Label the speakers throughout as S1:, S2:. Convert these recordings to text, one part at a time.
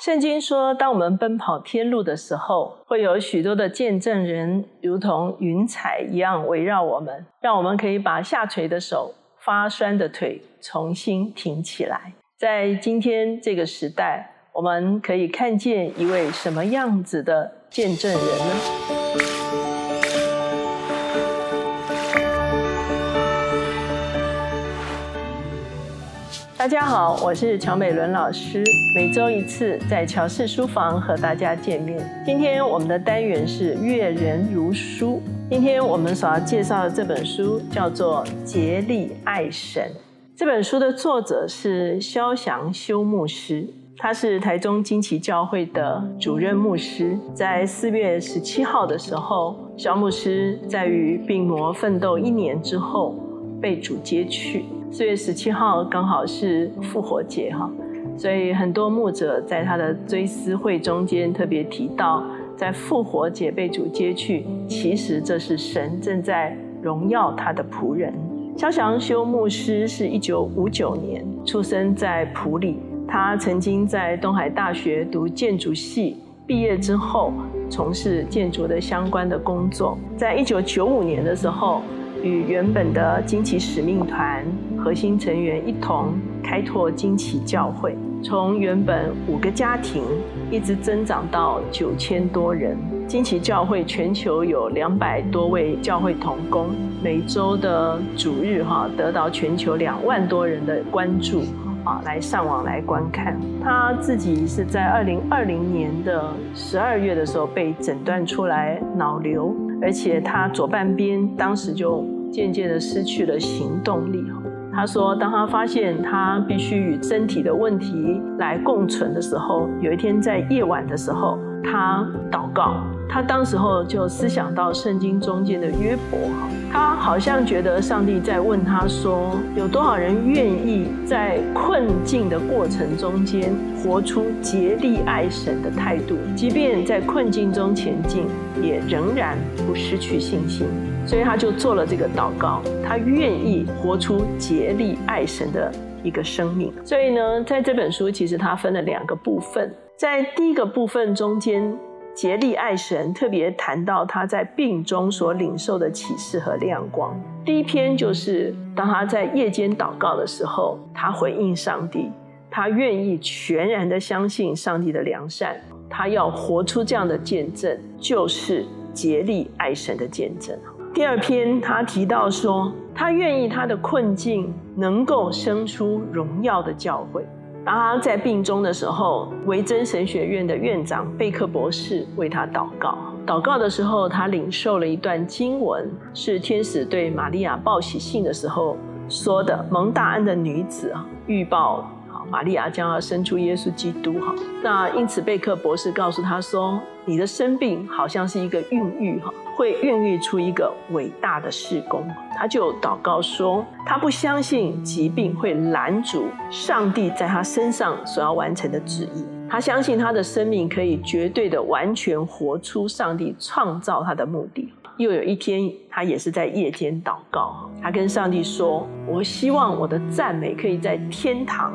S1: 圣经说，当我们奔跑天路的时候，会有许多的见证人，如同云彩一样围绕我们，让我们可以把下垂的手、发酸的腿重新挺起来。在今天这个时代，我们可以看见一位什么样子的见证人呢？大家好，我是乔美伦老师，每周一次在乔氏书房和大家见面。今天我们的单元是阅人如书。今天我们所要介绍的这本书叫做《竭力爱神》。这本书的作者是肖祥修牧师，他是台中金旗教会的主任牧师。在四月十七号的时候，肖牧师在与病魔奋斗一年之后，被主接去。四月十七号刚好是复活节哈，所以很多牧者在他的追思会中间特别提到，在复活节被主接去，其实这是神正在荣耀他的仆人。肖祥修牧师是一九五九年出生在普里，他曾经在东海大学读建筑系，毕业之后从事建筑的相关的工作，在一九九五年的时候。与原本的惊奇使命团核心成员一同开拓惊奇教会，从原本五个家庭一直增长到九千多人。惊奇教会全球有两百多位教会同工，每周的主日哈得到全球两万多人的关注啊，来上网来观看。他自己是在二零二零年的十二月的时候被诊断出来脑瘤。而且他左半边当时就渐渐的失去了行动力。他说，当他发现他必须与身体的问题来共存的时候，有一天在夜晚的时候，他祷告。他当时候就思想到圣经中间的约伯哈，他好像觉得上帝在问他说，有多少人愿意在困境的过程中间活出竭力爱神的态度，即便在困境中前进，也仍然不失去信心。所以他就做了这个祷告，他愿意活出竭力爱神的一个生命。所以呢，在这本书其实它分了两个部分，在第一个部分中间。竭力爱神，特别谈到他在病中所领受的启示和亮光。第一篇就是当他在夜间祷告的时候，他回应上帝，他愿意全然的相信上帝的良善，他要活出这样的见证，就是竭力爱神的见证。第二篇他提到说，他愿意他的困境能够生出荣耀的教诲。当他在病中的时候，维珍神学院的院长贝克博士为他祷告。祷告的时候，他领受了一段经文，是天使对玛利亚报喜信的时候说的：“蒙大恩的女子啊，预报。”玛利亚将要生出耶稣基督，哈，那因此贝克博士告诉他说：“你的生病好像是一个孕育，哈，会孕育出一个伟大的事工。”他就祷告说：“他不相信疾病会拦阻上帝在他身上所要完成的旨意，他相信他的生命可以绝对的完全活出上帝创造他的目的。”又有一天，他也是在夜间祷告，他跟上帝说：“我希望我的赞美可以在天堂。”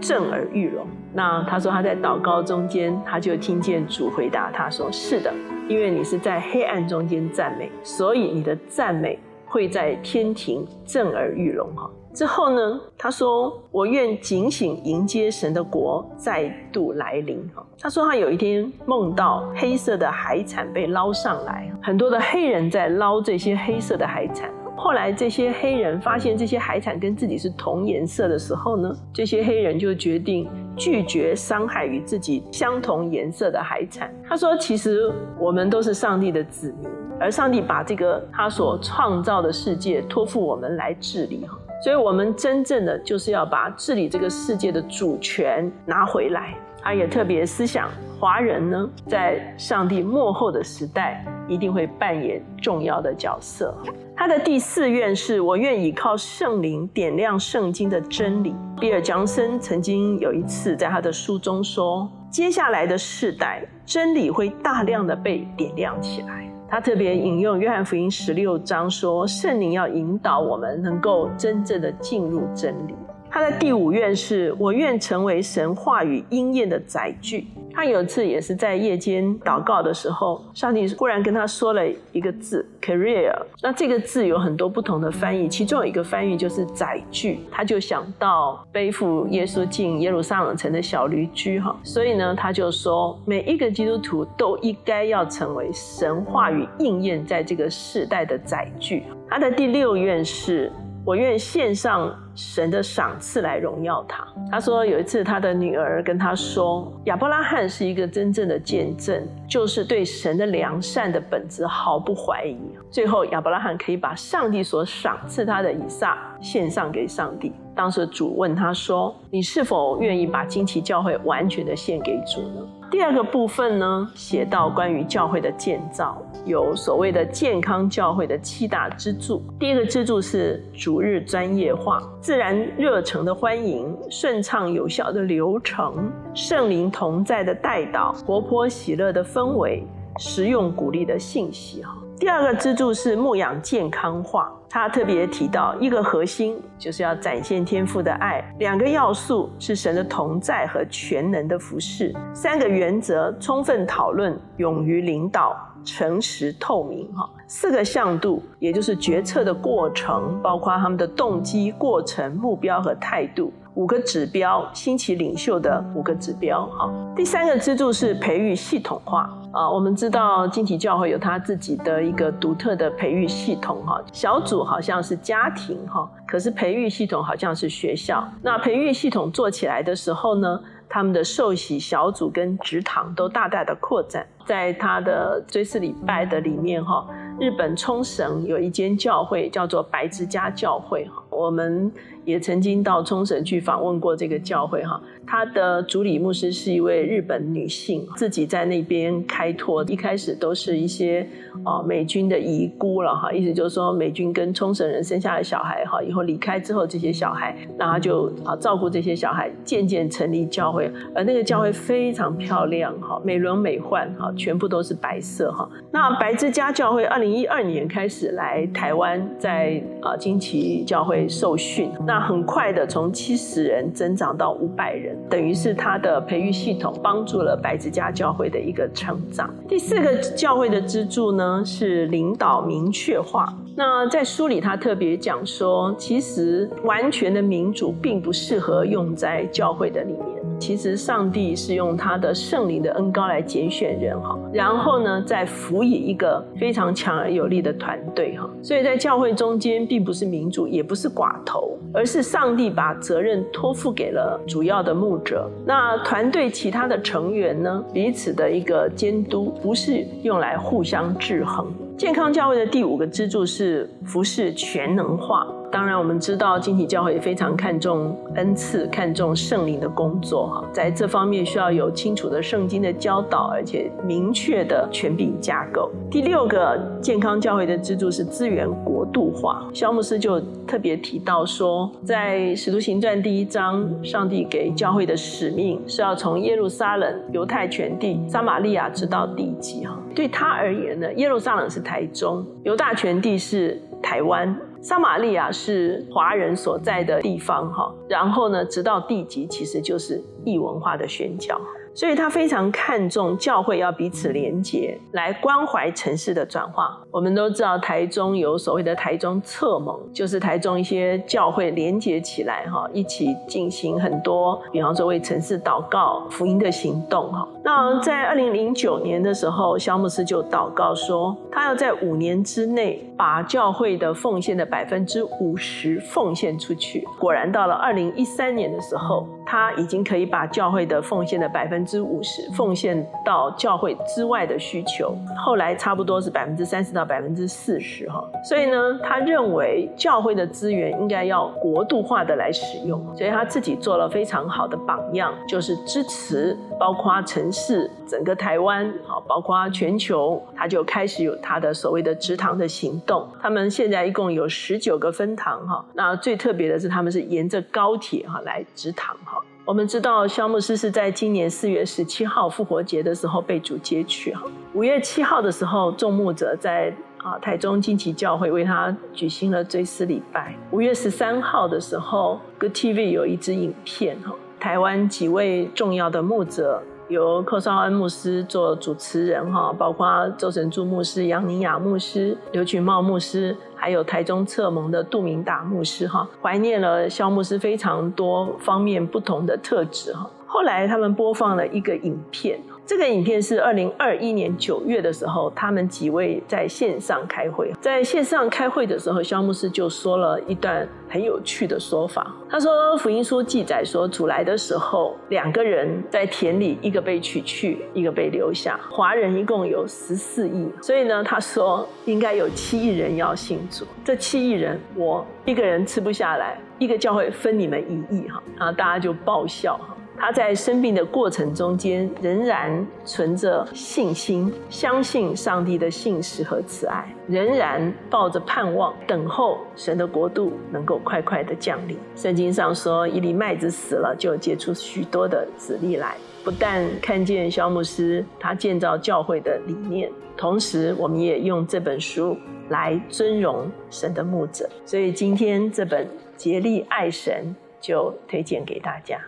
S1: 震耳欲聋。那他说他在祷告中间，他就听见主回答他说：“是的，因为你是在黑暗中间赞美，所以你的赞美会在天庭震耳欲聋。”哈。之后呢，他说：“我愿警醒迎接神的国再度来临。”哈。他说他有一天梦到黑色的海产被捞上来，很多的黑人在捞这些黑色的海产。后来，这些黑人发现这些海产跟自己是同颜色的时候呢，这些黑人就决定拒绝伤害与自己相同颜色的海产。他说：“其实我们都是上帝的子民，而上帝把这个他所创造的世界托付我们来治理，哈，所以我们真正的就是要把治理这个世界的主权拿回来。”他也特别思想，华人呢，在上帝幕后的时代，一定会扮演重要的角色。他的第四愿是我愿意靠圣灵点亮圣经的真理。比尔·强森曾经有一次在他的书中说，接下来的世代，真理会大量的被点亮起来。他特别引用约翰福音十六章说，圣灵要引导我们能够真正的进入真理。他的第五愿是我愿成为神话语应验的载具。他有一次也是在夜间祷告的时候，上帝忽然跟他说了一个字 “career”。那这个字有很多不同的翻译，其中有一个翻译就是载具。他就想到背负耶稣进耶路撒冷城的小驴驹哈，所以呢，他就说每一个基督徒都应该要成为神话语应验在这个世代的载具。他的第六愿是。我愿献上神的赏赐来荣耀他。他说有一次他的女儿跟他说，亚伯拉罕是一个真正的见证，就是对神的良善的本质毫不怀疑。最后亚伯拉罕可以把上帝所赏赐他的以撒献上给上帝。当时主问他说：“你是否愿意把惊奇教会完全的献给主呢？”第二个部分呢，写到关于教会的建造，有所谓的健康教会的七大支柱。第一个支柱是逐日专业化、自然热诚的欢迎、顺畅有效的流程、圣灵同在的带导、活泼喜乐的氛围、实用鼓励的信息。哈。第二个支柱是牧养健康化，他特别提到一个核心就是要展现天赋的爱，两个要素是神的同在和全能的服饰，三个原则充分讨论，勇于领导，诚实透明，哈，四个向度也就是决策的过程，包括他们的动机、过程、目标和态度。五个指标，新起领袖的五个指标。哈，第三个支柱是培育系统化啊。我们知道金体教会有他自己的一个独特的培育系统。哈，小组好像是家庭，哈，可是培育系统好像是学校。那培育系统做起来的时候呢，他们的受洗小组跟职堂都大大的扩展。在他的追思礼拜的里面，哈，日本冲绳有一间教会叫做白之家教会，我们。也曾经到冲绳去访问过这个教会哈，他的主理牧师是一位日本女性，自己在那边开拓，一开始都是一些哦美军的遗孤了哈，意思就是说美军跟冲绳人生下的小孩哈，以后离开之后这些小孩，那他就啊照顾这些小孩，渐渐成立教会，而那个教会非常漂亮哈，美轮美奂哈，全部都是白色哈。那白之家教会二零一二年开始来台湾，在啊金旗教会受训那。很快的从七十人增长到五百人，等于是他的培育系统帮助了白子家教会的一个成长。第四个教会的支柱呢是领导明确化。那在书里他特别讲说，其实完全的民主并不适合用在教会的里面。其实上帝是用他的圣灵的恩高来拣选人哈，然后呢再辅以一个非常强而有力的团队哈，所以在教会中间并不是民主，也不是寡头，而是上帝把责任托付给了主要的牧者。那团队其他的成员呢，彼此的一个监督，不是用来互相制衡。健康教会的第五个支柱是服饰全能化。当然，我们知道晶体教会非常看重恩赐，看重圣灵的工作哈。在这方面需要有清楚的圣经的教导，而且明确的权柄架构。第六个健康教会的支柱是资源国度化。肖牧师就特别提到说，在使徒行传第一章，上帝给教会的使命是要从耶路撒冷、犹太全地、撒玛利亚直到地极哈。对他而言呢，耶路撒冷是台中，犹大全地是台湾。撒玛利亚是华人所在的地方，哈，然后呢，直到地级，其实就是异文化的宣教。所以他非常看重教会要彼此连结，来关怀城市的转化。我们都知道台中有所谓的台中侧盟，就是台中一些教会连结起来，哈，一起进行很多，比方说为城市祷告、福音的行动，哈。那在二零零九年的时候，肖牧师就祷告说，他要在五年之内把教会的奉献的百分之五十奉献出去。果然到了二零一三年的时候。他已经可以把教会的奉献的百分之五十奉献到教会之外的需求，后来差不多是百分之三十到百分之四十哈。所以呢，他认为教会的资源应该要国度化的来使用，所以他自己做了非常好的榜样，就是支持包括城市、整个台湾好，包括全球，他就开始有他的所谓的直堂的行动。他们现在一共有十九个分堂哈，那最特别的是他们是沿着高铁哈来直堂哈。我们知道肖牧师是在今年四月十七号复活节的时候被主接去哈。五月七号的时候，众牧者在啊，台中惊奇教会为他举行了追思礼拜。五月十三号的时候，Good TV 有一支影片哈，台湾几位重要的牧者。由寇绍恩牧师做主持人哈，包括周神柱牧师、杨尼雅牧师、刘群茂牧师，还有台中侧盟的杜明达牧师哈，怀念了肖牧师非常多方面不同的特质哈。后来他们播放了一个影片。这个影片是二零二一年九月的时候，他们几位在线上开会。在线上开会的时候，肖牧师就说了一段很有趣的说法。他说：“福音书记载说，主来的时候，两个人在田里，一个被取去，一个被留下。华人一共有十四亿，所以呢，他说应该有七亿人要信主。这七亿人，我一个人吃不下来，一个教会分你们一亿哈，然后大家就爆笑哈。”他在生病的过程中间，仍然存着信心，相信上帝的信实和慈爱，仍然抱着盼望，等候神的国度能够快快的降临。圣经上说，一粒麦子死了，就结出许多的子粒来。不但看见肖牧师他建造教会的理念，同时我们也用这本书来尊荣神的牧者。所以今天这本竭力爱神就推荐给大家。